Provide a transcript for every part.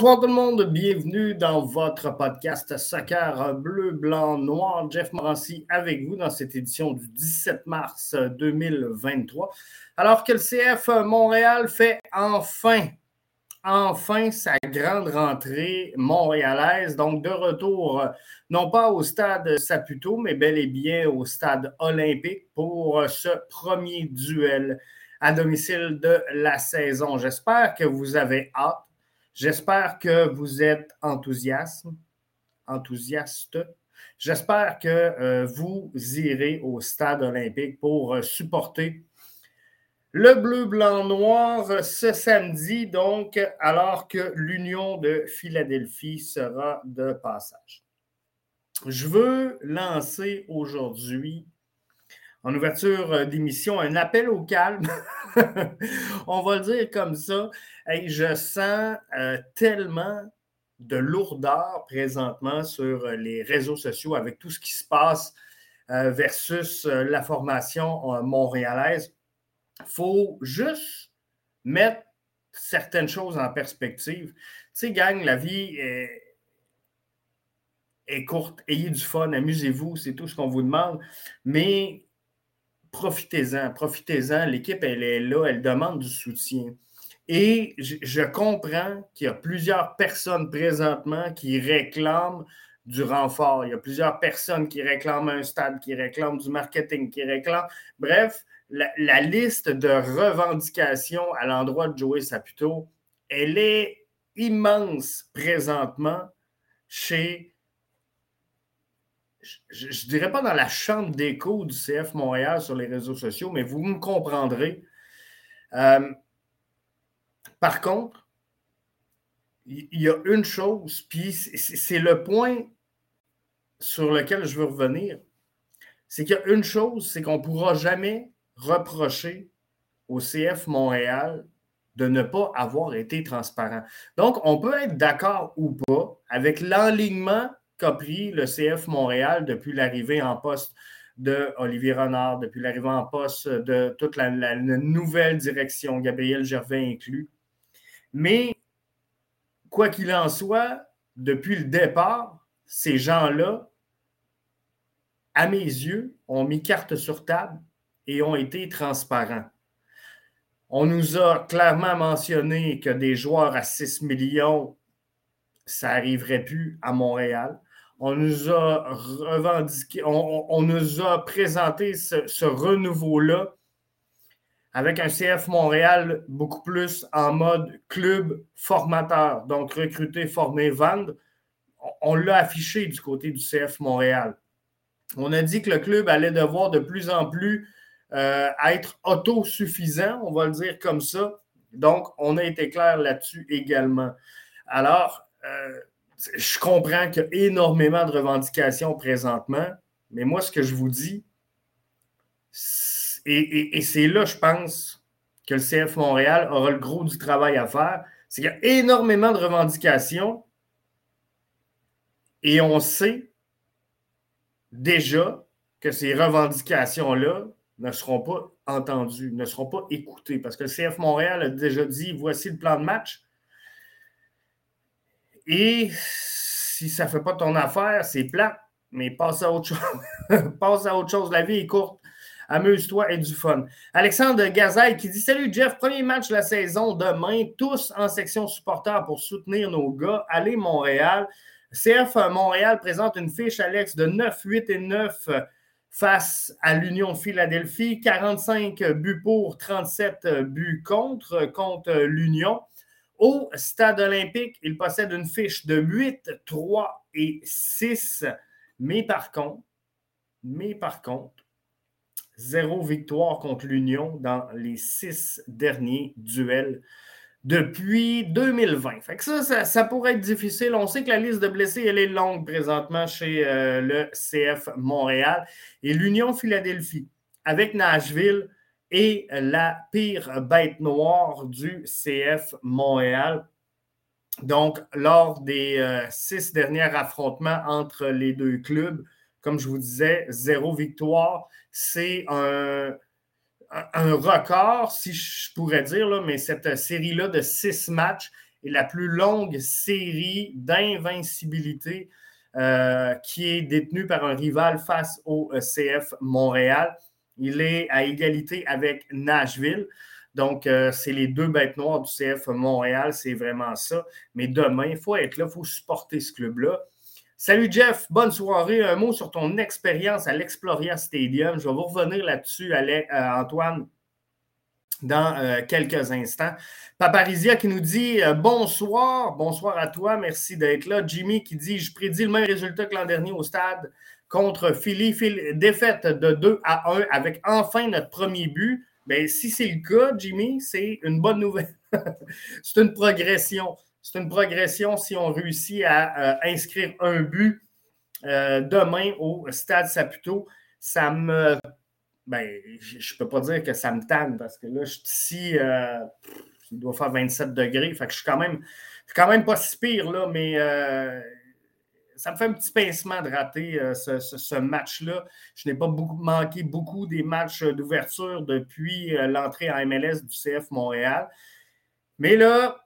Bonsoir tout le monde, bienvenue dans votre podcast Soccer Bleu, Blanc, Noir. Jeff Morancy avec vous dans cette édition du 17 mars 2023. Alors que le CF Montréal fait enfin, enfin sa grande rentrée montréalaise, donc de retour non pas au stade Saputo, mais bel et bien au stade olympique pour ce premier duel à domicile de la saison. J'espère que vous avez hâte J'espère que vous êtes enthousiaste. J'espère que euh, vous irez au stade olympique pour euh, supporter le bleu, blanc, noir ce samedi, donc, alors que l'Union de Philadelphie sera de passage. Je veux lancer aujourd'hui en ouverture euh, d'émission, un appel au calme. On va le dire comme ça. et je sens euh, tellement de lourdeur présentement sur euh, les réseaux sociaux avec tout ce qui se passe versus la formation montréalaise. Il faut juste mettre certaines choses en perspective. Tu sais, gang, la vie est, est courte. Ayez du fun, amusez-vous, c'est tout ce qu'on vous demande. Mais profitez-en, profitez-en. L'équipe, elle est là, elle demande du soutien. Et je, comprends qu'il y a plusieurs personnes présentement qui réclament du renfort. Il y a plusieurs personnes qui réclament un stade, qui réclament du marketing, qui réclament. Bref, la, liste de revendications à l'endroit de Joey Saputo, elle est immense présentement chez je ne dirais pas dans la chambre d'écho du CF Montréal sur les réseaux sociaux, mais vous me comprendrez. Euh, par contre, il y, a une chose, puis c'est le point sur lequel je veux revenir, c'est qu'il y a une chose, c'est qu'on ne pourra jamais reprocher au CF Montréal de ne pas avoir été transparent. Donc, on peut être d'accord ou pas avec l'enlignement qu'a le CF Montréal depuis l'arrivée en poste de Olivier Renard, depuis l'arrivée en poste de toute la, nouvelle direction, Gabriel Gervais inclus. Mais, quoi qu'il en soit, depuis le départ, ces gens-là, à mes yeux, ont mis carte sur table et ont été transparents. On nous a clairement mentionné que des joueurs à 6 millions, ça n'arriverait plus à Montréal on nous a présenté ce, renouveau-là avec un CF Montréal beaucoup plus en mode club formateur, donc recruter, former, vendre. On, l'a affiché du côté du CF Montréal. On a dit que le club allait devoir de plus en plus euh, être autosuffisant, on va le dire comme ça. Donc, on a été clair là-dessus également. Alors, euh, je comprends qu'il y a énormément de revendications présentement, mais moi, ce que je vous dis, et, c'est là, je pense, que le CF Montréal aura le gros du travail à faire, c'est qu'il y a énormément de revendications et on sait déjà que ces revendications-là ne seront pas entendues, ne seront pas écoutées, parce que le CF Montréal a déjà dit, voici le plan de match, et si ça ne fait pas ton affaire, c'est plat, mais passe à autre chose. passe à autre chose. La vie est courte. Amuse-toi et du fun. Alexandre Gazaille qui dit Salut Jeff, premier match de la saison demain, tous en section supporter pour soutenir nos gars. Allez Montréal. CF Montréal présente une fiche, Alex, de 9, 8 et 9 face à l'Union Philadelphie. 45 buts pour, 37 buts contre, contre l'Union. Au stade olympique, il possède une fiche de 8, 3 et 6. Mais par contre, par contre, zéro victoire contre l'Union dans les six derniers duels depuis 2020. Fait ça, ça, pourrait être difficile. On sait que la liste de blessés, est longue présentement chez euh, le CF Montréal et l'Union Philadelphie. Avec Nashville, et la pire bête noire du CF Montréal. Donc, lors des euh, six derniers affrontements entre les deux clubs, comme je vous disais, zéro victoire. C'est un, record, si je pourrais dire, là, mais cette série-là de six matchs et la plus longue série d'invincibilité euh, qui est détenue par un rival face au CF Montréal. Il est à égalité avec Nashville. Donc, euh, c'est les deux bêtes noires du CF Montréal, c'est vraiment ça. Mais demain, il faut être là, il faut supporter ce club-là. Salut Jeff, bonne soirée. Un mot sur ton expérience à l'Exploria Stadium. Je vais vous revenir là-dessus, euh, Antoine, dans euh, quelques instants. Paparizia qui nous dit bonsoir, bonsoir à toi, merci d'être là. Jimmy qui dit Je prédis le même résultat que l'an dernier au stade contre Philly. Défaite de 2 à 1 avec enfin notre premier but. Bien, si c'est le cas, Jimmy, c'est une bonne nouvelle. c'est une progression c'est une progression si on réussit à euh, inscrire un but euh, demain au Stade Saputo. Ça me. Ben, je ne peux pas dire que ça me tanne parce que là, je suis ici, euh, il doit faire 27 degrés. Fait que je suis quand même, quand même pas si pire, là, mais ça me fait un petit pincement de rater ce, match-là. Je n'ai pas manqué beaucoup des matchs d'ouverture depuis l'entrée en MLS du CF Montréal. Mais là,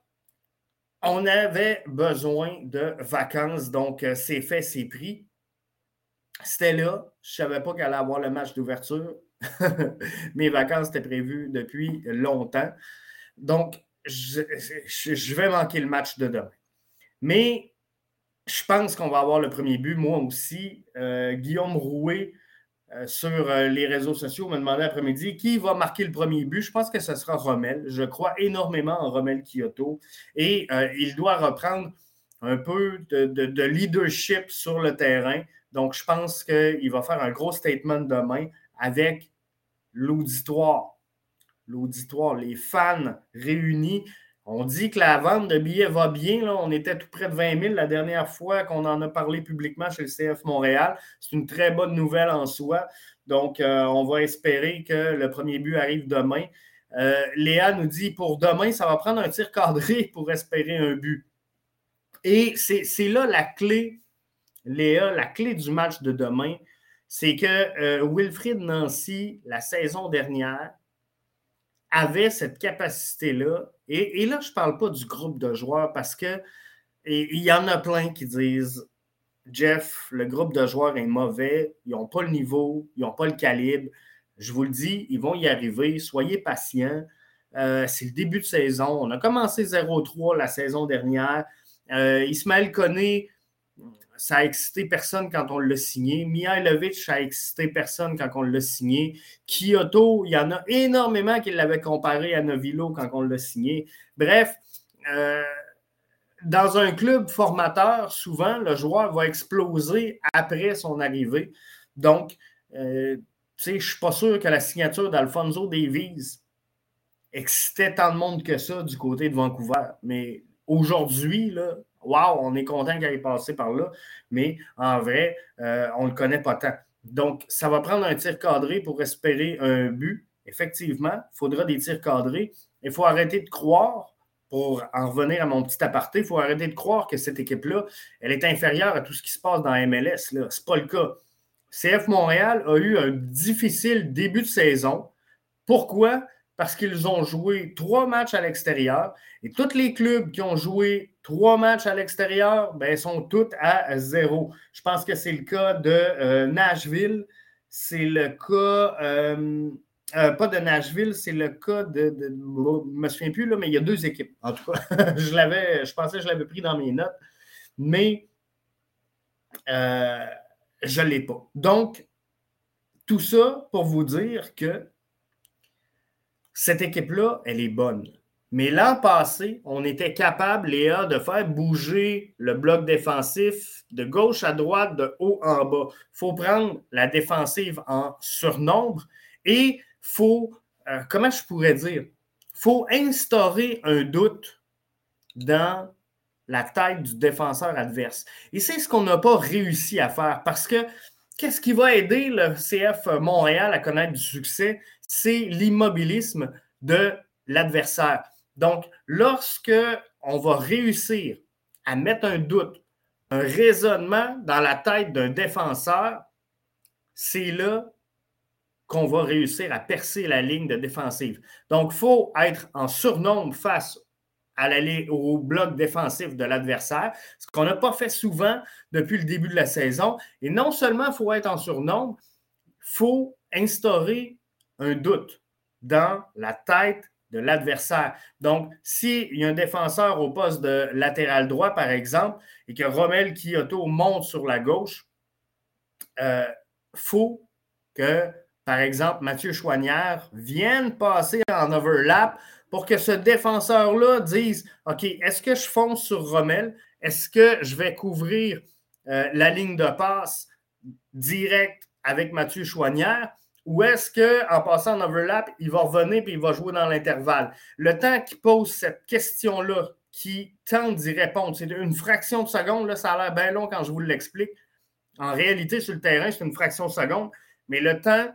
on avait besoin de vacances, donc euh, c'est fait, c'est pris. C'était là. Je ne savais pas qu'elle allait avoir le match d'ouverture. Mes vacances étaient prévues depuis longtemps. Donc, je, vais manquer le match de demain. Mais je pense qu'on va avoir le premier but, moi aussi. Euh, Guillaume Rouet euh, sur euh, les réseaux sociaux me demandait après-midi qui va marquer le premier but? Je pense que ce sera Rommel. Je crois énormément en Rommel Kyoto et il doit reprendre un peu de, leadership sur le terrain. Donc, je pense qu'il va faire un gros statement demain avec l'auditoire. L'auditoire, les fans réunis. On dit que la vente de billets va bien. On était tout près de 20 000 la dernière fois qu'on en a parlé publiquement chez le CF Montréal. C'est une très bonne nouvelle en soi. Donc, euh, on va espérer que le premier but arrive demain. Euh, Léa nous dit pour demain, ça va prendre un tir cadré pour espérer un but. Et c'est là la clé, Léa, la clé du match de demain. C'est que euh, Wilfried Nancy, la saison dernière, avait cette capacité-là. Et, là, je ne parle pas du groupe de joueurs parce que il y en a plein qui disent Jeff, le groupe de joueurs est mauvais, ils n'ont pas le niveau, ils n'ont pas le calibre. Je vous le dis, ils vont y arriver. Soyez patients. Euh, c'est le début de saison. On a commencé 0-3 la saison dernière. Euh, Ismaël connaît ça a excité personne quand on l'a signé. Mihailovic, ça a excité personne quand on l'a signé. Kyoto, il y en a énormément qui l'avaient comparé à Novilo quand on l'a signé. Bref, euh, dans un club formateur, souvent, le joueur va exploser après son arrivée. Donc, euh, je ne suis pas sûr que la signature d'Alfonso Davies excitait tant de monde que ça du côté de Vancouver. Mais aujourd'hui, Wow, on est content qu'il ait passé par là, mais en vrai, euh, on ne le connaît pas tant. Donc, ça va prendre un tir cadré pour espérer un but. Effectivement, il faudra des tirs cadrés. Il faut arrêter de croire, pour en revenir à mon petit aparté, il faut arrêter de croire que cette équipe-là, elle est inférieure à tout ce qui se passe dans MLS. Ce n'est pas le cas. CF Montréal a eu un difficile début de saison. Pourquoi? Parce qu'ils ont joué trois matchs à l'extérieur et tous les clubs qui ont joué Trois matchs à l'extérieur, ben, sont tous à zéro. Je pense que c'est le cas de euh, Nashville. C'est le cas, euh, euh, pas de Nashville, c'est le cas de, je ne me souviens plus, là, mais il y a deux équipes. En tout cas, je, l'avais, je pensais que je l'avais pris dans mes notes, mais je ne l'ai pas. Donc, tout ça pour vous dire que cette équipe-là, elle est bonne. Mais l'an passé, on était capable, Léa, de faire bouger le bloc défensif de gauche à droite, de haut en bas. Il faut prendre la défensive en surnombre et il faut, euh, comment je pourrais dire, faut instaurer un doute dans la tête du défenseur adverse. Et c'est ce qu'on n'a pas réussi à faire parce que qu'est-ce qui va aider le CF Montréal à connaître du succès? C'est l'immobilisme de l'adversaire. Donc, lorsque on va réussir à mettre un doute, un raisonnement dans la tête d'un défenseur, c'est là qu'on va réussir à percer la ligne de défensive. Donc, il faut être en surnombre face à au bloc défensif de l'adversaire, ce qu'on n'a pas fait souvent depuis le début de la saison. Et non seulement il faut être en surnombre, il faut instaurer un doute dans la tête de l'adversaire. Donc, s'il y a un défenseur au poste de latéral droit, par exemple, et que Rommel Kyoto monte sur la gauche, il euh, faut que, par exemple, Mathieu Chouanière vienne passer en overlap pour que ce défenseur-là dise OK, est-ce que je fonce sur Rommel? Est-ce que je vais couvrir euh, la ligne de passe directe avec Mathieu Chouanière? Ou est-ce qu'en passant en overlap, il va revenir et il va jouer dans l'intervalle? Le temps qu'il pose cette question-là, qui tente d'y répondre, c'est une fraction de seconde, là, ça a l'air bien long quand je vous l'explique. En réalité, sur le terrain, c'est une fraction de seconde, mais le temps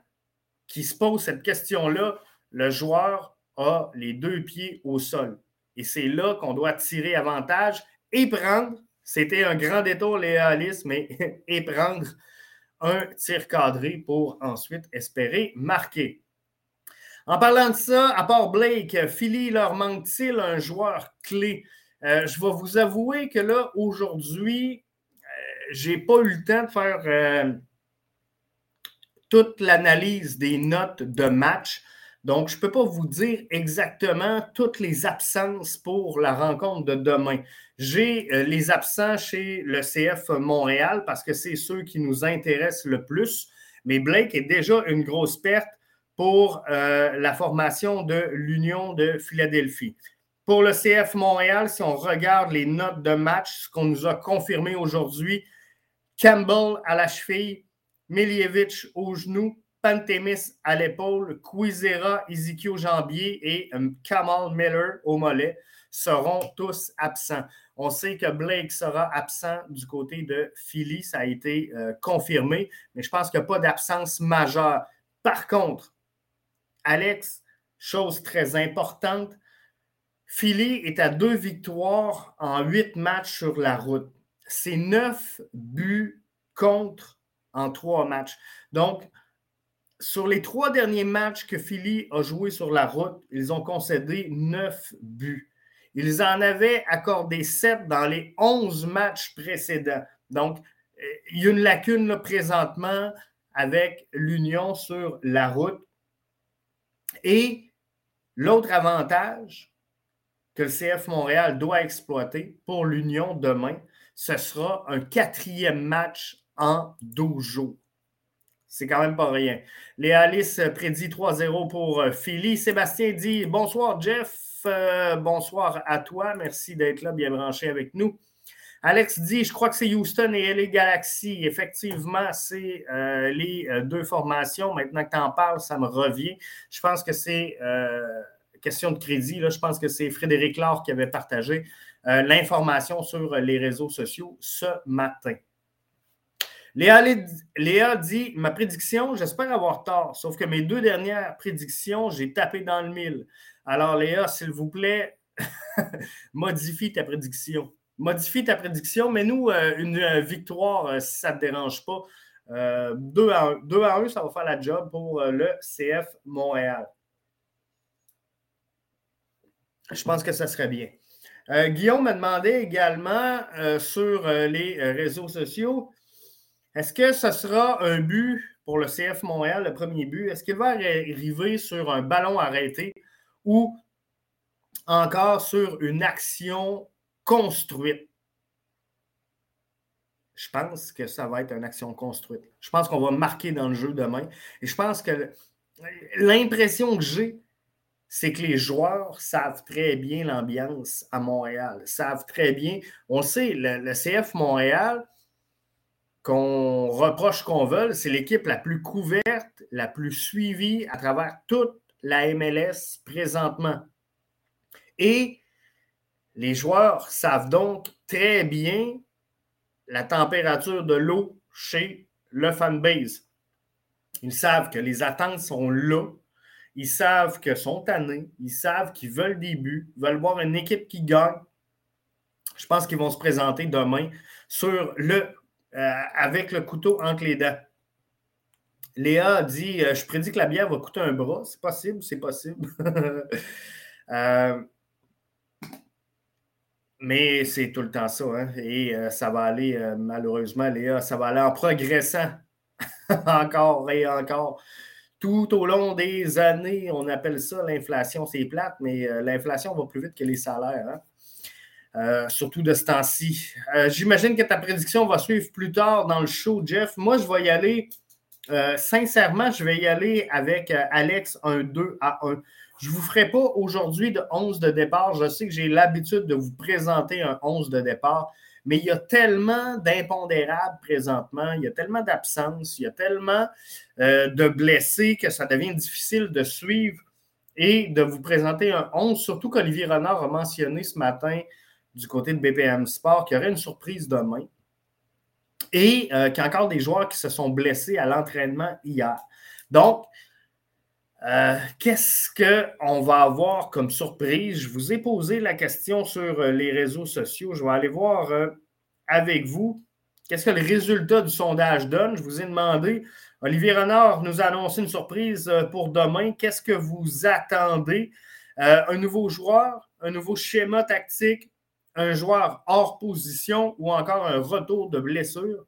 qu'il se pose cette question-là, le joueur a les deux pieds au sol. Et c'est là qu'on doit tirer avantage et prendre, c'était un grand détour, Léa Alice, mais et prendre un tir cadré pour ensuite espérer marquer. En parlant de ça, à part Blake, Philly leur manque-t-il un joueur clé? Euh, je vais vous avouer que là, aujourd'hui, euh, je n'ai pas eu le temps de faire euh, toute l'analyse des notes de match. Donc, je ne peux pas vous dire exactement toutes les absences pour la rencontre de demain. J'ai euh, les absents chez le CF Montréal parce que c'est ceux qui nous intéressent le plus. Mais Blake est déjà une grosse perte pour euh, la formation de l'Union de Philadelphie. Pour le CF Montréal, si on regarde les notes de match, ce qu'on nous a confirmé aujourd'hui, Campbell à la cheville, Milievich au genou, Pantémis à l'épaule, Quizera, Ezekiel Jambier et euh, Kamal Miller au mollet seront tous absents. On sait que Blake sera absent du côté de Philly, ça a été euh, confirmé, mais je pense qu'il n'y a pas d'absence majeure. Par contre, Alex, chose très importante, Philly est à deux victoires en huit matchs sur la route. C'est neuf buts contre en trois matchs. Donc, sur les trois derniers matchs que Philly a joué sur la route, ils ont concédé neuf buts. Ils en avaient accordé sept dans les onze matchs précédents. Donc, euh, il y a une lacune présentement avec l'Union sur la route. Et l'autre avantage que le CF Montréal doit exploiter pour l'Union demain, ce sera un quatrième match en 12 jours. C'est quand même pas rien. Léa Alice prédit 3-0 pour euh, Philly. Sébastien dit Bonsoir, Jeff. Euh, bonsoir à toi. Merci d'être là, bien branché avec nous. Alex dit Je crois que c'est Houston et LA Galaxy. Effectivement, c'est euh, les deux formations. Maintenant que tu en parles, ça me revient. Je pense que c'est question de crédit. Je pense que c'est Frédéric Laure qui avait partagé l'information sur les réseaux sociaux ce matin. Léa, dit Ma prédiction, j'espère avoir tort, sauf que mes deux dernières prédictions, j'ai tapé dans le mille. Alors, Léa, s'il vous plaît, modifie ta prédiction. Modifie ta prédiction, mais nous euh, une euh, victoire euh, si ça ne te dérange pas. 2 à 1. 2 à 1, ça va faire la job pour le CF Montréal. Je pense que ça serait bien. Guillaume m'a demandé également sur les réseaux sociaux est-ce que ce sera un but pour le CF Montréal, le premier but? Est-ce qu'il va arriver sur un ballon arrêté ou encore sur une action construite? Je pense que ça va être une action construite. Je pense qu'on va marquer dans le jeu demain. Et je pense que l'impression que j'ai, c'est que les joueurs savent très bien l'ambiance à Montréal, savent très bien. On sait, le CF Montréal, qu'on reproche qu'on veut, c'est l'équipe la plus couverte, la plus suivie à travers toute la MLS présentement. Et les joueurs savent donc très bien la température de l'eau chez le fanbase. Ils savent que les attentes sont là. Ils savent que sont tannés. Ils savent qu'ils veulent des buts, veulent voir une équipe qui gagne. Je pense qu'ils vont se présenter demain sur le euh, avec le couteau entre les dents. Léa a dit euh, Je prédis que la bière va coûter un bras. C'est possible, c'est possible. Euh, Mais c'est tout le temps ça. Hein? Et ça va aller, malheureusement, Léa, ça va aller en progressant encore et encore. Tout au long des années, on appelle ça l'inflation, c'est plate, mais l'inflation va plus vite que les salaires. Hein? Surtout de ce temps-ci. J'imagine que ta prédiction va suivre plus tard dans le show, Jeff. Moi, je vais y aller, sincèrement, je vais y aller avec Alex un 2 à 1. Je ne vous ferai pas aujourd'hui de 11 de départ. Je sais que j'ai l'habitude de vous présenter un 11 de départ, mais il y a tellement d'impondérables présentement, il y a tellement d'absences, il y a tellement euh, de blessés que ça devient difficile de suivre et de vous présenter un 11, surtout qu'Olivier Renard a mentionné ce matin du côté de BPM Sport qu'il y aurait une surprise demain et euh, qu'il y a encore des joueurs qui se sont blessés à l'entraînement hier. Donc, euh, qu'est-ce qu'on va avoir comme surprise? Je vous ai posé la question sur euh, les réseaux sociaux. Je vais aller voir euh, avec vous qu'est-ce que le résultat du sondage donne? Je vous ai demandé, Olivier Renard nous a annoncé une surprise pour demain. Qu'est-ce que vous attendez? un nouveau joueur, un nouveau schéma tactique, un joueur hors position ou encore un retour de blessure?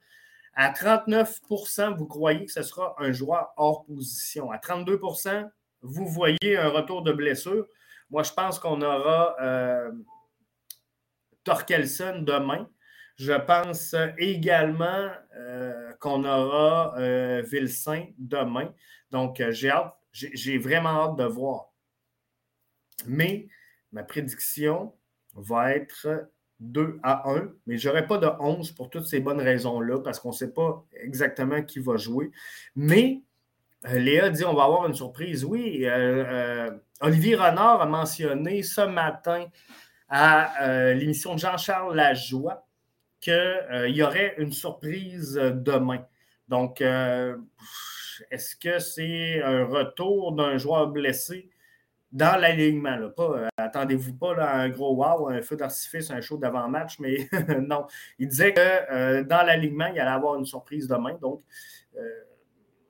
À 39% vous croyez que ce sera un joueur hors position. À 32% vous voyez un retour de blessure. Moi, je pense qu'on aura euh, Torkelson demain. Je pense également euh, qu'on aura euh, demain. Donc, euh, j'ai hâte, j'ai vraiment hâte de voir. Mais ma prédiction va être 2 à 1, mais je n'aurai pas de 11 pour toutes ces bonnes raisons-là, parce qu'on ne sait pas exactement qui va jouer. Mais euh, Léa dit on va avoir une surprise. Oui, euh, euh, Olivier Renard a mentionné ce matin à l'émission de Jean-Charles Lajoie qu'il y aurait une surprise demain. Donc, est-ce que c'est un retour d'un joueur blessé? Dans l'alignement. Euh, attendez-vous pas à un gros wow, un feu d'artifice, un show d'avant-match, mais non. Il disait que euh, dans l'alignement, il allait avoir une surprise demain. Donc, euh,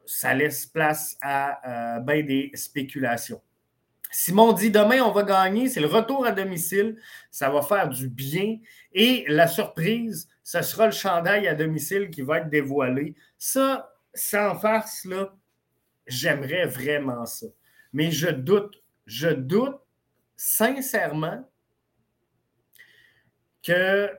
ça laisse place à bien des spéculations. Simon dit demain, on va gagner. C'est le retour à domicile. Ça va faire du bien. Et la surprise, ce sera le chandail à domicile qui va être dévoilé. Ça, sans farce, là, j'aimerais vraiment ça. Mais je doute je doute sincèrement que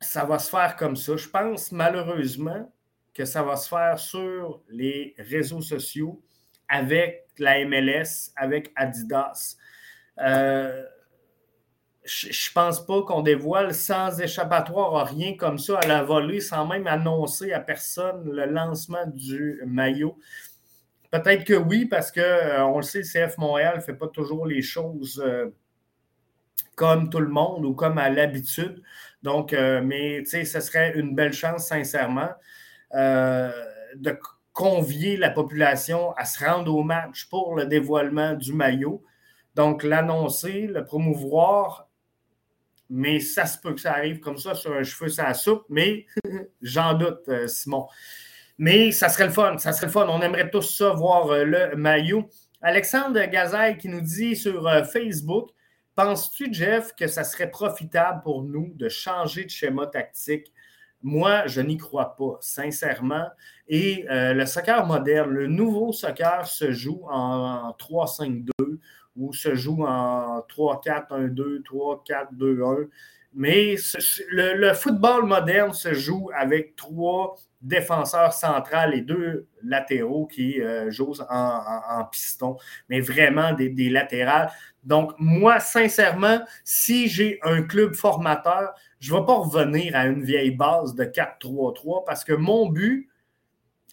ça va se faire comme ça. Je pense malheureusement que ça va se faire sur les réseaux sociaux avec la MLS, avec Adidas. Euh, je ne pense pas qu'on dévoile sans échappatoire rien comme ça à la volée, sans même annoncer à personne le lancement du maillot. Peut-être que oui, parce qu'on euh, le sait, le CF Montréal ne fait pas toujours les choses euh, comme tout le monde ou comme à l'habitude. Donc, euh, mais tu sais, ce serait une belle chance, sincèrement, de convier la population à se rendre au match pour le dévoilement du maillot. Donc, l'annoncer, le promouvoir, mais ça se peut que ça arrive comme ça sur un cheveu, ça soupe, mais j'en doute, Simon. Mais ça serait le fun, ça serait le fun. On aimerait tous ça, voir euh, le maillot. Alexandre Gazaille qui nous dit sur euh, Facebook Penses-tu, Jeff, que ça serait profitable pour nous de changer de schéma tactique? Moi, je n'y crois pas, sincèrement. Et euh, le soccer moderne, le nouveau soccer se joue en, 3-5-2 ou se joue en 3-4-1-2, 3-4-2-1. Mais le, football moderne se joue avec trois défenseurs centrales et deux latéraux qui euh, jouent en, piston, mais vraiment des, des, latérales. Donc, moi, sincèrement, si j'ai un club formateur, je ne vais pas revenir à une vieille base de 4-3-3 parce que mon but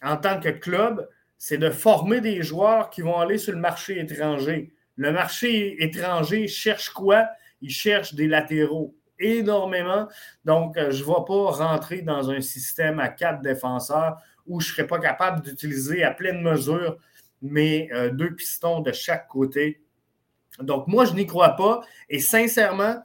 en tant que club, c'est de former des joueurs qui vont aller sur le marché étranger. Le marché étranger cherche quoi? Il cherche des latéraux énormément. Donc, euh, je ne vais pas rentrer dans un système à quatre défenseurs où je ne serais pas capable d'utiliser à pleine mesure mes euh, deux pistons de chaque côté. Donc, moi, je n'y crois pas. Et sincèrement,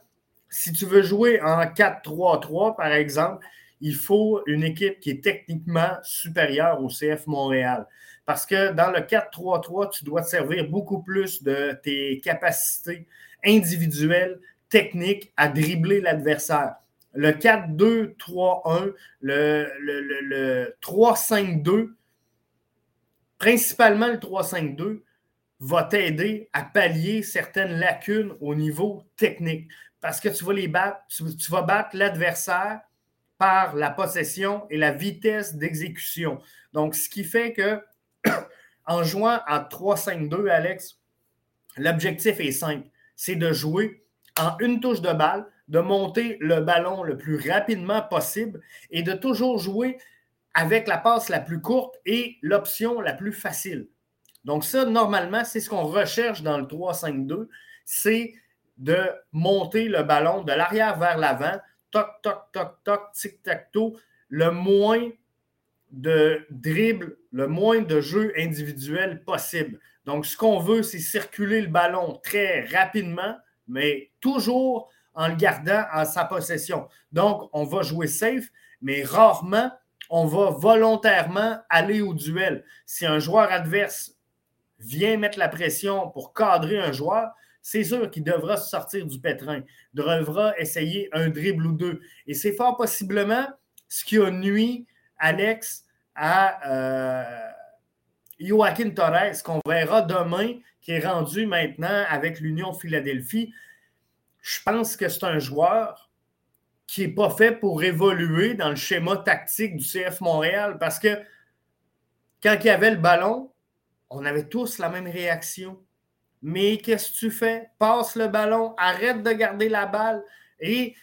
si tu veux jouer en 4-3-3, par exemple, il faut une équipe qui est techniquement supérieure au CF Montréal. Parce que dans le 4-3-3, tu dois te servir beaucoup plus de tes capacités individuelles, technique à dribbler l'adversaire. Le 4-2-3-1, le, le 3-5-2, principalement le 3-5-2, va t'aider à pallier certaines lacunes au niveau technique. Parce que tu vas les battre, tu, vas battre l'adversaire par la possession et la vitesse d'exécution. Donc, ce qui fait que en jouant à 3-5-2, Alex, l'objectif est simple. C'est de jouer en une touche de balle, de monter le ballon le plus rapidement possible et de toujours jouer avec la passe la plus courte et l'option la plus facile. Donc, ça, normalement, c'est ce qu'on recherche dans le 3-5-2, c'est de monter le ballon de l'arrière vers l'avant, toc, toc, toc, toc, tic-tac-toe, le moins de dribble, le moins de jeu individuel possible. Donc, ce qu'on veut, c'est circuler le ballon très rapidement, mais toujours en le gardant en sa possession. Donc, on va jouer safe, mais rarement, on va volontairement aller au duel. Si un joueur adverse vient mettre la pression pour cadrer un joueur, c'est sûr qu'il devra sortir du pétrin, devra essayer un dribble ou deux. Et c'est fort possiblement ce qui a nuit Alex à euh, Joaquin Torres, qu'on verra demain, qui est rendu maintenant avec l'Union Philadelphie. Je pense que c'est un joueur qui n'est pas fait pour évoluer dans le schéma tactique du CF Montréal parce que quand il y avait le ballon, on avait tous la même réaction. Mais qu'est-ce que tu fais? Passe le ballon, arrête de garder la balle. Et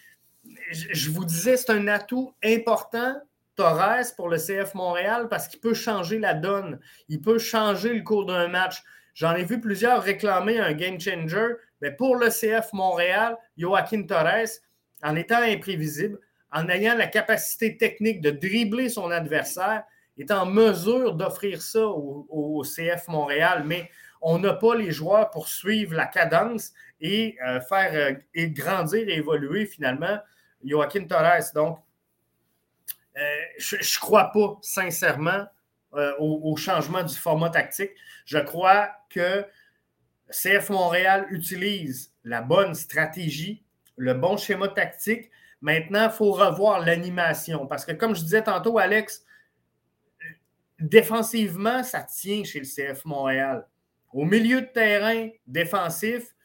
je vous disais, c'est un atout important, Torres, pour le CF Montréal, parce qu'il peut changer la donne. Il peut changer le cours d'un match. J'en ai vu plusieurs réclamer un game changer. Mais pour le CF Montréal, Joaquin Torres, en étant imprévisible, en ayant la capacité technique de dribbler son adversaire, est en mesure d'offrir ça au, CF Montréal, mais on n'a pas les joueurs pour suivre la cadence et euh, faire euh, et grandir et évoluer finalement Joaquin Torres. Donc, je ne crois pas sincèrement au, au, changement du format tactique. Je crois que CF Montréal utilise la bonne stratégie, le bon schéma tactique. Maintenant, il faut revoir l'animation parce que, comme je disais tantôt, Alex, défensivement, ça tient chez le CF Montréal. Au milieu de terrain défensif,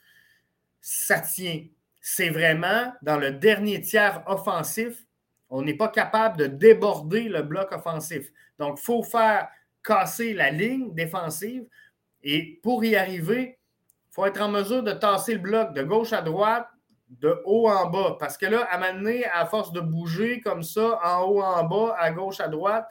ça tient. C'est vraiment dans le dernier tiers offensif, on n'est pas capable de déborder le bloc offensif. Donc, il faut faire casser la ligne défensive et pour y arriver, il faut être en mesure de tasser le bloc de gauche à droite, de haut en bas. Parce que là, à m'amener à force de bouger comme ça, en haut en bas, à gauche à droite,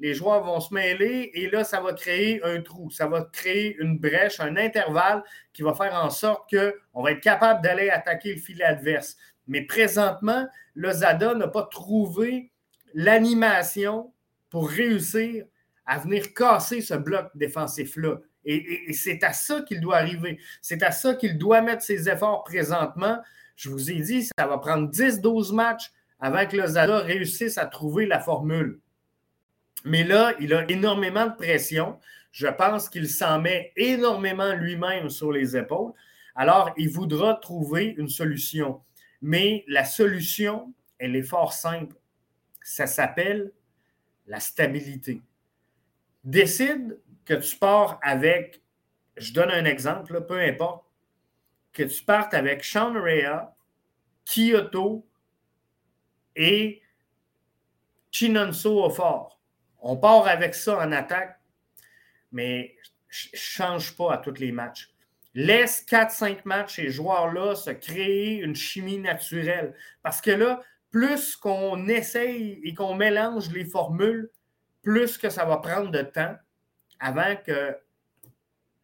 les joueurs vont se mêler et là, ça va créer un trou, ça va créer une brèche, un intervalle qui va faire en sorte qu'on va être capable d'aller attaquer le filet adverse. Mais présentement, le Zada n'a pas trouvé l'animation pour réussir à venir casser ce bloc défensif-là. Et, c'est à ça qu'il doit arriver. C'est à ça qu'il doit mettre ses efforts présentement. Je vous ai dit, ça va prendre 10-12 matchs avant que le Zada réussisse à trouver la formule. Mais là, il a énormément de pression. Je pense qu'il s'en met énormément lui-même sur les épaules. Alors, il voudra trouver une solution. Mais la solution, elle est fort simple. Ça s'appelle la stabilité. Décide que tu pars avec, je donne un exemple, peu importe, que tu partes avec Sean Rea, Kyoto et Chinonso au fort. On part avec ça en attaque, mais change pas à tous les matchs. Laisse 4-5 matchs ces joueurs-là se créer une chimie naturelle. Parce que là, plus qu'on essaye et qu'on mélange les formules, plus que ça va prendre de temps avant que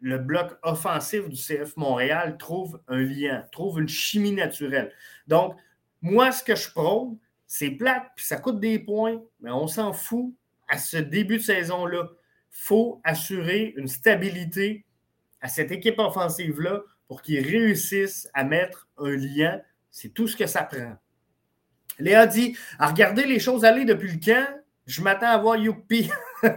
le bloc offensif du CF Montréal trouve un lien, trouve une chimie naturelle. Donc, moi, ce que je prône, c'est plate, puis ça coûte des points, mais on s'en fout à ce début de saison-là, il faut assurer une stabilité à cette équipe offensive-là pour qu'ils réussissent à mettre un lien. C'est tout ce que ça prend. Léa dit à regarder les choses aller depuis le camp, je m'attends à voir Youpi.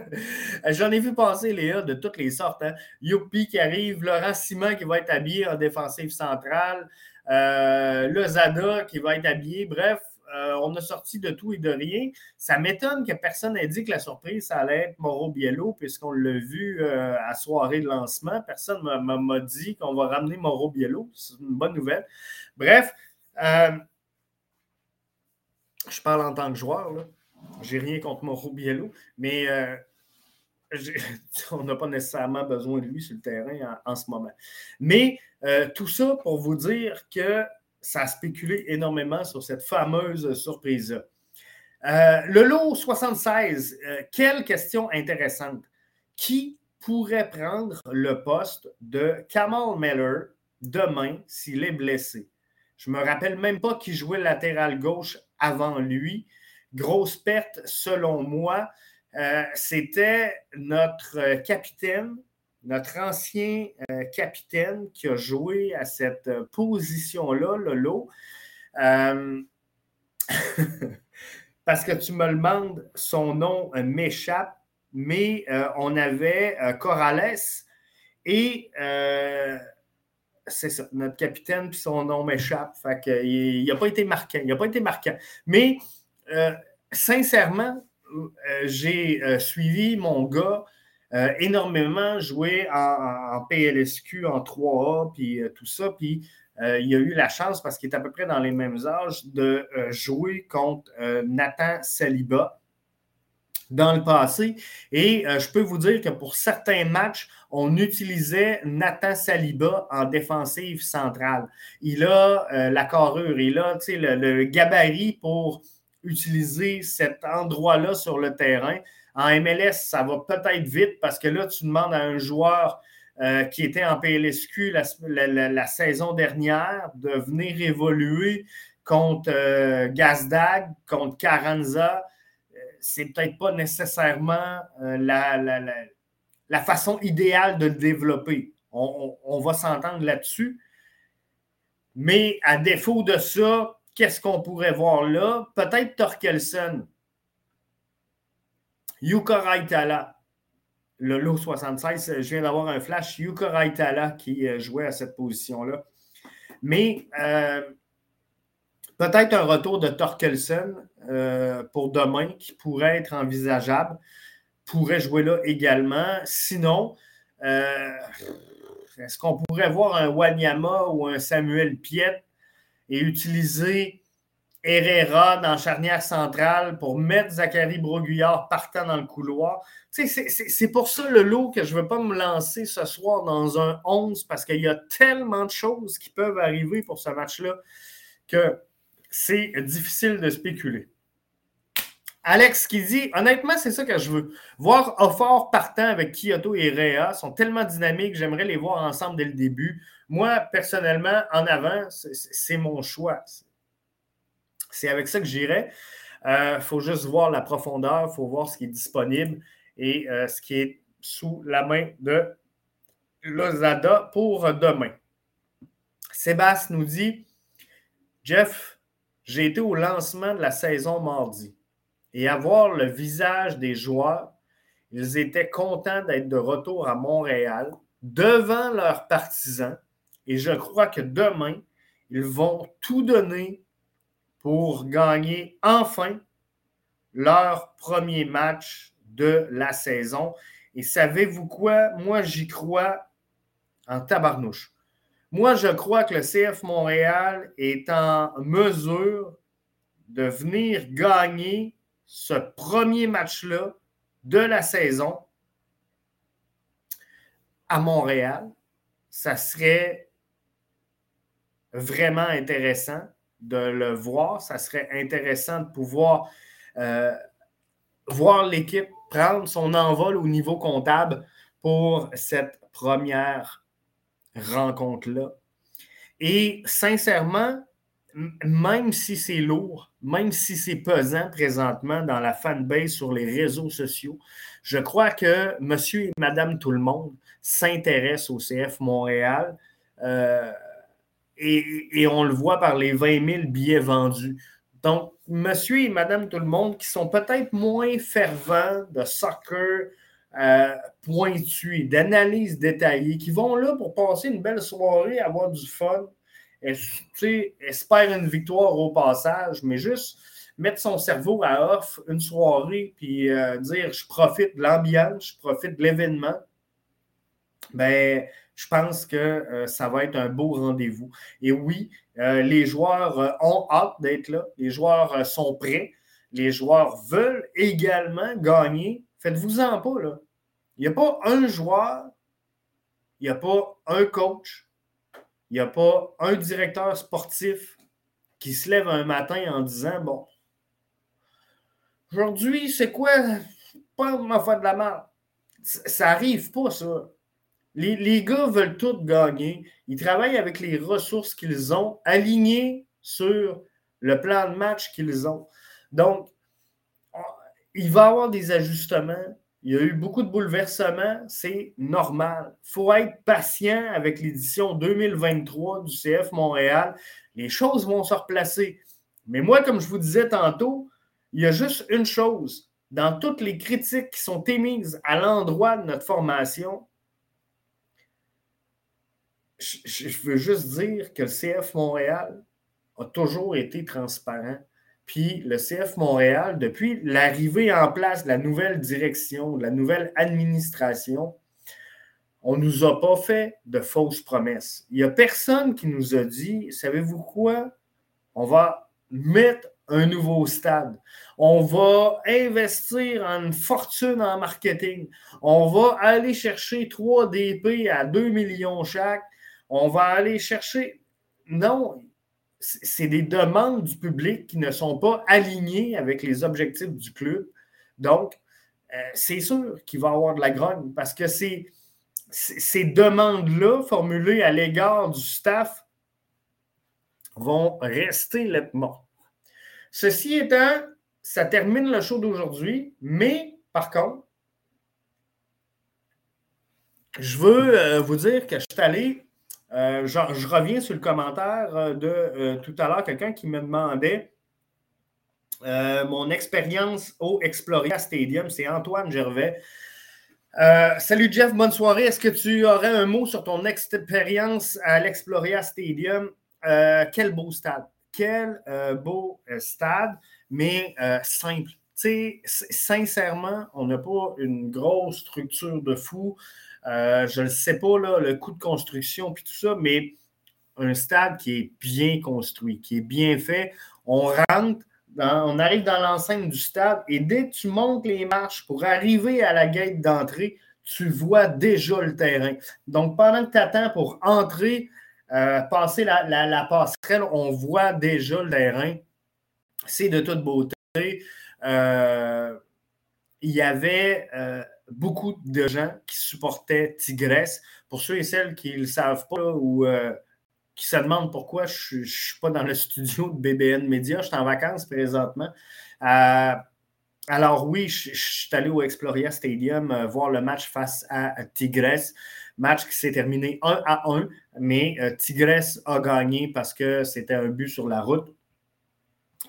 J'en ai vu passer, Léa, de toutes les sortes. Hein. Youpi qui arrive, Laurent Simon qui va être habillé en défensive centrale, euh, le Zada qui va être habillé. Bref, euh, on a sorti de tout et de rien. Ça m'étonne que personne n'ait dit que la surprise, ça allait être Mauro Biello, puisqu'on l'a vu euh, à soirée de lancement. Personne ne m'a dit qu'on va ramener Mauro Biello. C'est une bonne nouvelle. Bref, euh, je parle en tant que joueur. Je n'ai rien contre Mauro Biello, mais on n'a pas nécessairement besoin de lui sur le terrain en ce moment. Mais tout ça pour vous dire que ça a spéculé énormément sur cette fameuse surprise-là. Euh, le lot 76, euh, quelle question intéressante. Qui pourrait prendre le poste de Kamal Miller demain s'il est blessé? Je ne me rappelle même pas qui jouait latéral gauche avant lui. Grosse perte, selon moi. Euh, c'était notre capitaine notre ancien euh, capitaine qui a joué à cette euh, position-là, Lolo. Euh, parce que tu me demandes, son nom m'échappe, mais on avait Corrales et c'est ça, notre capitaine, puis son nom m'échappe. Fait il n'a pas été marquant. Il n'a pas été marquant. Mais sincèrement, j'ai suivi mon gars euh, énormément joué en, PLSQ, en 3A, puis euh, tout ça. Puis euh, il a eu la chance, parce qu'il est à peu près dans les mêmes âges, de jouer contre Nathan Saliba dans le passé. Et je peux vous dire que pour certains matchs, on utilisait Nathan Saliba en défensive centrale. Il a la carrure, il a le gabarit pour utiliser cet endroit-là sur le terrain. En MLS, ça va peut-être vite parce que là, tu demandes à un joueur euh, qui était en PLSQ la, saison dernière de venir évoluer contre euh, Gazdag, contre Carranza. Euh, c'est peut-être pas nécessairement la, façon idéale de le développer. On, on va s'entendre là-dessus. Mais à défaut de ça, qu'est-ce qu'on pourrait voir là? Peut-être Torkelson Yuka Raitala, le lot 76, je viens d'avoir un flash. Yuka Raitala qui euh, jouait à cette position-là. Mais euh, peut-être un retour de Torkelson euh, pour demain qui pourrait être envisageable, pourrait jouer là également. Sinon, est-ce qu'on pourrait voir un Wanyama ou un Samuel Piet et utiliser Herrera dans charnière centrale pour mettre Zachary Broguillard partant dans le couloir. C'est pour ça le lot que je ne veux pas me lancer ce soir dans un 11 parce qu'il y a tellement de choses qui peuvent arriver pour ce match-là que c'est difficile de spéculer. Alex qui dit Honnêtement, c'est ça que je veux. Voir Offort partant avec Kyoto et Réa sont tellement dynamiques, j'aimerais les voir ensemble dès le début. Moi, personnellement, en avant, c'est mon choix. C'est avec ça que j'irai. Il euh, faut juste voir la profondeur, il faut voir ce qui est disponible et euh, ce qui est sous la main de Lozada pour demain. Sébastien nous dit Jeff, j'ai été au lancement de la saison mardi et à voir le visage des joueurs, ils étaient contents d'être de retour à Montréal devant leurs partisans et je crois que demain, ils vont tout donner pour gagner enfin leur premier match de la saison. Et savez-vous quoi? Moi, j'y crois en tabarnouche. Moi, je crois que le CF Montréal est en mesure de venir gagner ce premier match-là de la saison à Montréal. Ça serait vraiment intéressant de le voir. Ça serait intéressant de pouvoir euh, voir l'équipe prendre son envol au niveau comptable pour cette première rencontre-là. Et sincèrement, même si c'est lourd, même si c'est pesant présentement dans la fanbase sur les réseaux sociaux, je crois que monsieur et madame tout le monde s'intéressent au CF Montréal. Euh, et, on le voit par les 20 000 billets vendus. Donc, monsieur et madame tout le monde qui sont peut-être moins fervents de soccer euh, pointu, d'analyse détaillée, qui vont là pour passer une belle soirée, avoir du fun, et, espère une victoire au passage, mais juste mettre son cerveau à off une soirée, puis euh, dire je profite de l'ambiance, je profite de l'événement, ben, je pense que euh, ça va être un beau rendez-vous. Et oui, euh, les joueurs ont hâte d'être là, les joueurs sont prêts, les joueurs veulent également gagner. Faites-vous-en pas, là. Il n'y a pas un joueur, il n'y a pas un coach, il n'y a pas un directeur sportif qui se lève un matin en disant Bon, aujourd'hui, c'est quoi? Pas ma foi de la merde. Ça n'arrive pas, ça. Les, gars veulent tous gagner. Ils travaillent avec les ressources qu'ils ont, alignées sur le plan de match qu'ils ont. Donc, il va y avoir des ajustements. Il y a eu beaucoup de bouleversements, c'est normal. Il faut être patient avec l'édition 2023 du CF Montréal. Les choses vont se replacer. Mais moi, comme je vous disais tantôt, il y a juste une chose. Dans toutes les critiques qui sont émises à l'endroit de notre formation, je veux juste dire que le CF Montréal a toujours été transparent. Puis le CF Montréal, depuis l'arrivée en place de la nouvelle direction, de la nouvelle administration, on ne nous a pas fait de fausses promesses. Il n'y a personne qui nous a dit, savez-vous quoi, on va mettre un nouveau stade. On va investir une fortune en marketing. On va aller chercher 3 DP à 2 millions chaque. On va aller chercher. Non, c'est des demandes du public qui ne sont pas alignées avec les objectifs du club. Donc, euh, c'est sûr qu'il va y avoir de la grogne parce que ces, demandes-là, formulées à l'égard du staff, vont rester lettres Ceci étant, ça termine le show d'aujourd'hui, mais par contre, je veux euh, vous dire que je suis allé euh, je, reviens sur le commentaire euh, de euh, tout à l'heure, quelqu'un qui me demandait mon expérience au Exploria Stadium. C'est Antoine Gervais. salut Jeff, bonne soirée. Est-ce que tu aurais un mot sur ton expérience à l'Exploria Stadium? quel beau stade. Quel beau stade, mais simple. sincèrement, on n'a pas une grosse structure de fou. Euh, je ne sais pas le coût de construction puis tout ça, mais un stade qui est bien construit, qui est bien fait. On rentre, on arrive dans l'enceinte du stade et dès que tu montes les marches pour arriver à la gate d'entrée, tu vois déjà le terrain. Donc, pendant que tu attends pour entrer, euh, passer la, passerelle, on voit déjà le terrain. C'est de toute beauté. Euh, il y avait beaucoup de gens qui supportaient Tigresse. Pour ceux et celles qui ne le savent pas ou euh, qui se demandent pourquoi je ne suis pas dans le studio de BBN Media, je suis en vacances présentement. Euh, alors oui, je, suis allé au Exploria Stadium euh, voir le match face à Tigresse. Match qui s'est terminé 1 à 1, mais Tigresse a gagné parce que c'était un but sur la route.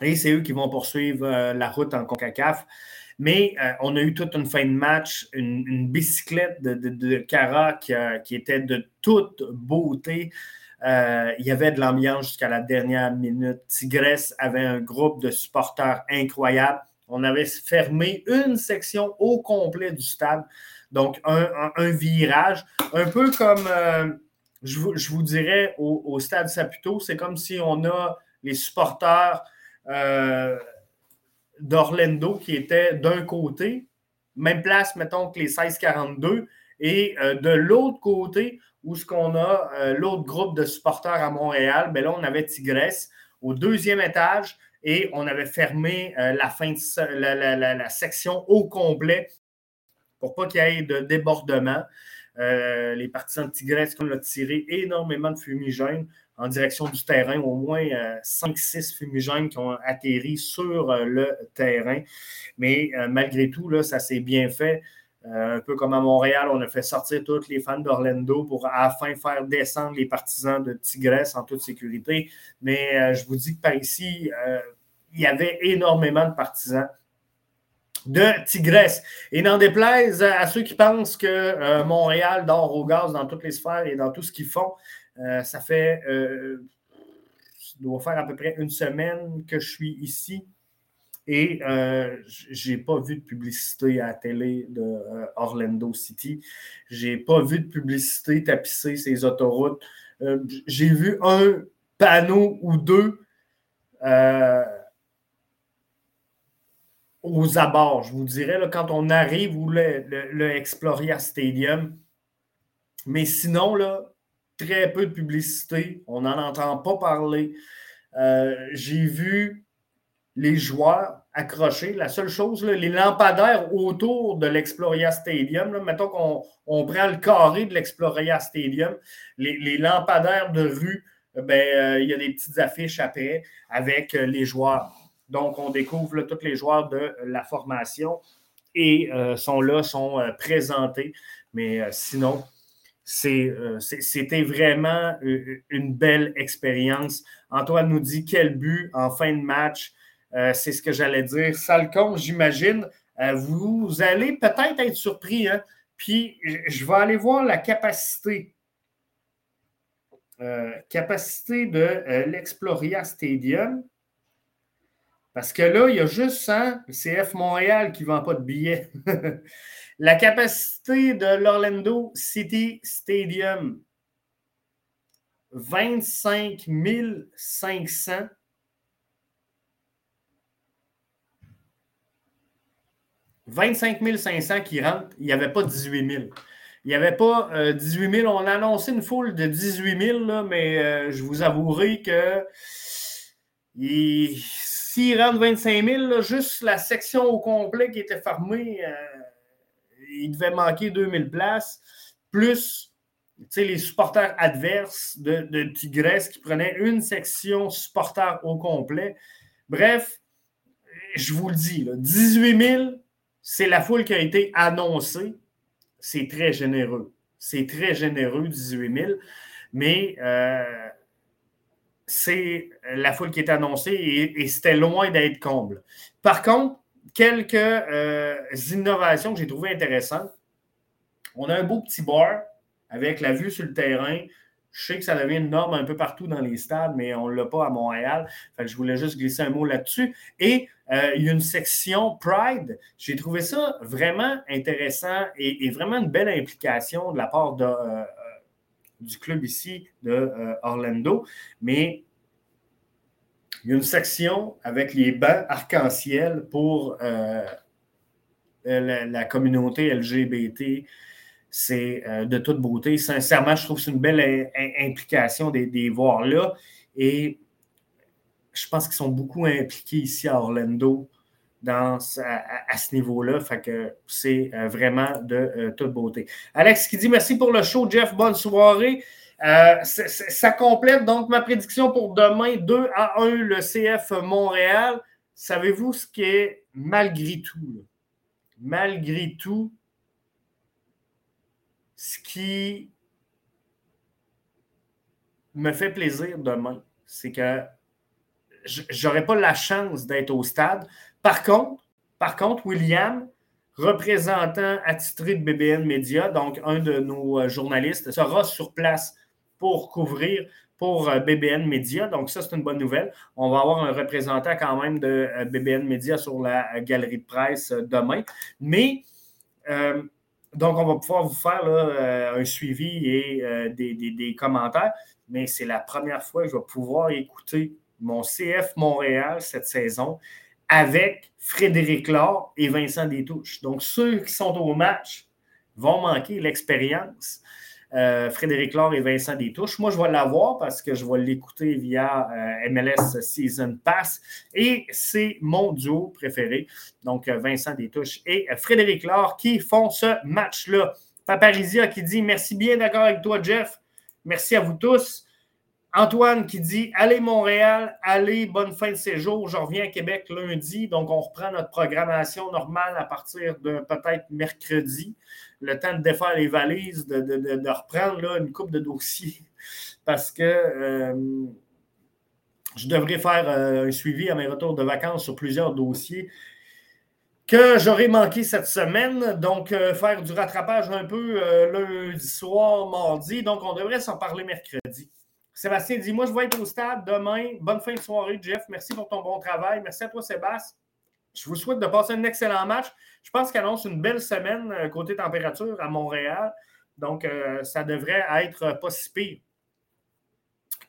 Et c'est eux qui vont poursuivre la route en CONCACAF. Mais euh, on a eu toute une fin de match, une, bicyclette de, Cara qui, était de toute beauté. Euh, il y avait de l'ambiance jusqu'à la dernière minute. Tigresse avait un groupe de supporters incroyable. On avait fermé une section au complet du stade. Donc, un, virage, un peu comme, euh, je, vous, dirais, au, stade Saputo, c'est comme si on a les supporters d'Orlando qui était d'un côté, même place, mettons, que les 1642, et euh, de l'autre côté, où ce qu'on a euh, l'autre groupe de supporters à Montréal, bien là, on avait Tigresse au deuxième étage et on avait fermé euh, la, section au complet pour pas qu'il y ait de débordement. les partisans de Tigresse, comme l'a tiré énormément de fumigène en direction du terrain, au moins 5-6 euh, fumigènes qui ont atterri sur euh, le terrain. Mais euh, malgré tout, là, ça s'est bien fait. un peu comme à Montréal, on a fait sortir tous les fans d'Orlando pour afin faire descendre les partisans de Tigresse en toute sécurité. Mais je vous dis que par ici, il y avait énormément de partisans de Tigresse. Et n'en déplaise à ceux qui pensent que Montréal dort au gaz dans toutes les sphères et dans tout ce qu'ils font, ça fait, euh, ça doit faire à peu près une semaine que je suis ici et je n'ai pas vu de publicité à la télé de Orlando City. Je n'ai pas vu de publicité tapisser ces autoroutes. J'ai vu un panneau ou deux aux abords, je vous dirais, là, quand on arrive où le, le, Exploria Stadium. Mais sinon, là, très peu de publicité. On n'en entend pas parler. Euh, j'ai vu les joueurs accrochés. La seule chose, les lampadaires autour de l'Exploria Stadium, là, mettons qu'on on prend le carré de l'Exploria Stadium, les, lampadaires de rue, ben, euh, il y a des petites affiches après avec euh, les joueurs. Donc, on découvre tous les joueurs de la formation et sont là, sont présentés. Mais sinon, c'était vraiment une belle expérience. Antoine nous dit quel but en fin de match. C'est ce que j'allais dire. Salcon, j'imagine, vous allez peut-être être surpris. Hein? Puis, je vais aller voir la capacité. capacité de l'Exploria Stadium. Parce que là, il y a juste hein, le CF Montréal qui ne vend pas de billets. La capacité de l'Orlando City Stadium, 25 500. « 25 500 qui rentrent, il n'y avait pas 18 000. Il n'y avait pas 18 000. On a annoncé une foule de 18 000, mais euh, je vous avouerai que il, s'il rentre 25 000, juste la section au complet qui était fermée, euh, il devait manquer 2000 places, plus les supporters adverses de, de Tigresse qui prenaient une section supporters au complet. Bref, je vous le dis, 18 000, c'est la foule qui a été annoncée. C'est très généreux. C'est très généreux, 18 000. Mais euh, c'est la foule qui est annoncée et, c'était loin d'être comble. Par contre, quelques euh, innovations que j'ai trouvées intéressantes. On a un beau petit bar avec la vue sur le terrain. Je sais que ça devient une norme un peu partout dans les stades, mais on ne l'a pas à Montréal. je voulais juste glisser un mot là-dessus. Et euh, il y a une section Pride. J'ai trouvé ça vraiment intéressant et, vraiment une belle implication de la part euh, du club ici de Orlando. Mais il y a une section avec les bancs arc-en-ciel pour euh, la, communauté LGBT. C'est euh, de toute beauté. Sincèrement, je trouve que c'est une belle implication des, des voir là. Et je pense qu'ils sont beaucoup impliqués ici à Orlando dans, à, ce niveau-là. Fait que c'est euh, vraiment de euh, toute beauté. Alex qui dit merci pour le show, Jeff. Bonne soirée. Euh, ça complète donc ma prédiction pour demain 2 à 1 le CF Montréal. Savez-vous ce qui est malgré tout? Malgré tout, ce qui me fait plaisir demain, c'est que je n'aurai pas la chance d'être au stade. Par contre, par contre, William, représentant attitré de BBN Media, donc un de nos euh, journalistes, sera sur place pour couvrir pour euh, BBN Media. Donc, ça, c'est une bonne nouvelle. On va avoir un représentant quand même de euh, BBN Media sur la galerie de presse demain. Mais, donc, on va pouvoir vous faire un suivi et des, des, commentaires. Mais c'est la première fois que je vais pouvoir écouter mon CF Montréal cette saison avec Frédéric Laure et Vincent Détouche. Donc, ceux qui sont au match vont manquer l'expérience. Euh, Frédéric Laure et Vincent Détouche. Moi, je vais l'avoir parce que je vais l'écouter via euh, MLS Season Pass et c'est mon duo préféré. Donc, euh, Vincent Détouche et Frédéric Laure qui font ce match-là. Paparizia qui dit Merci bien, d'accord avec toi, Jeff. Merci à vous tous. Antoine qui dit Allez Montréal, allez, bonne fin de séjour. Je reviens à Québec lundi. Donc, on reprend notre programmation normale à partir de peut-être mercredi. Le temps de défaire les valises, de, reprendre là, une coupe de dossiers. Parce que euh, je devrais faire un suivi à mes retours de vacances sur plusieurs dossiers que j'aurais manqué cette semaine. Donc, faire du rattrapage un peu lundi soir, mardi. Donc, on devrait s'en parler mercredi. Sébastien dit Moi, je vais être au stade demain. Bonne fin de soirée, Jeff. Merci pour ton bon travail. Merci à toi, Sébastien. Je vous souhaite de passer un excellent match. Je pense qu'il annonce une belle semaine euh, côté température à Montréal. Donc, euh, ça devrait être pas si pire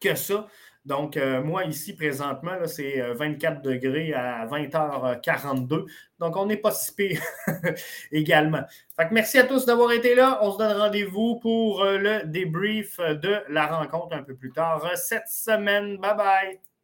que ça. Donc, euh, moi, ici, présentement, c'est 24 degrés à 20h42. Donc, on n'est pas si également. Fait que merci à tous d'avoir été là. On se donne rendez-vous pour le débrief de la rencontre un peu plus tard cette semaine. Bye bye.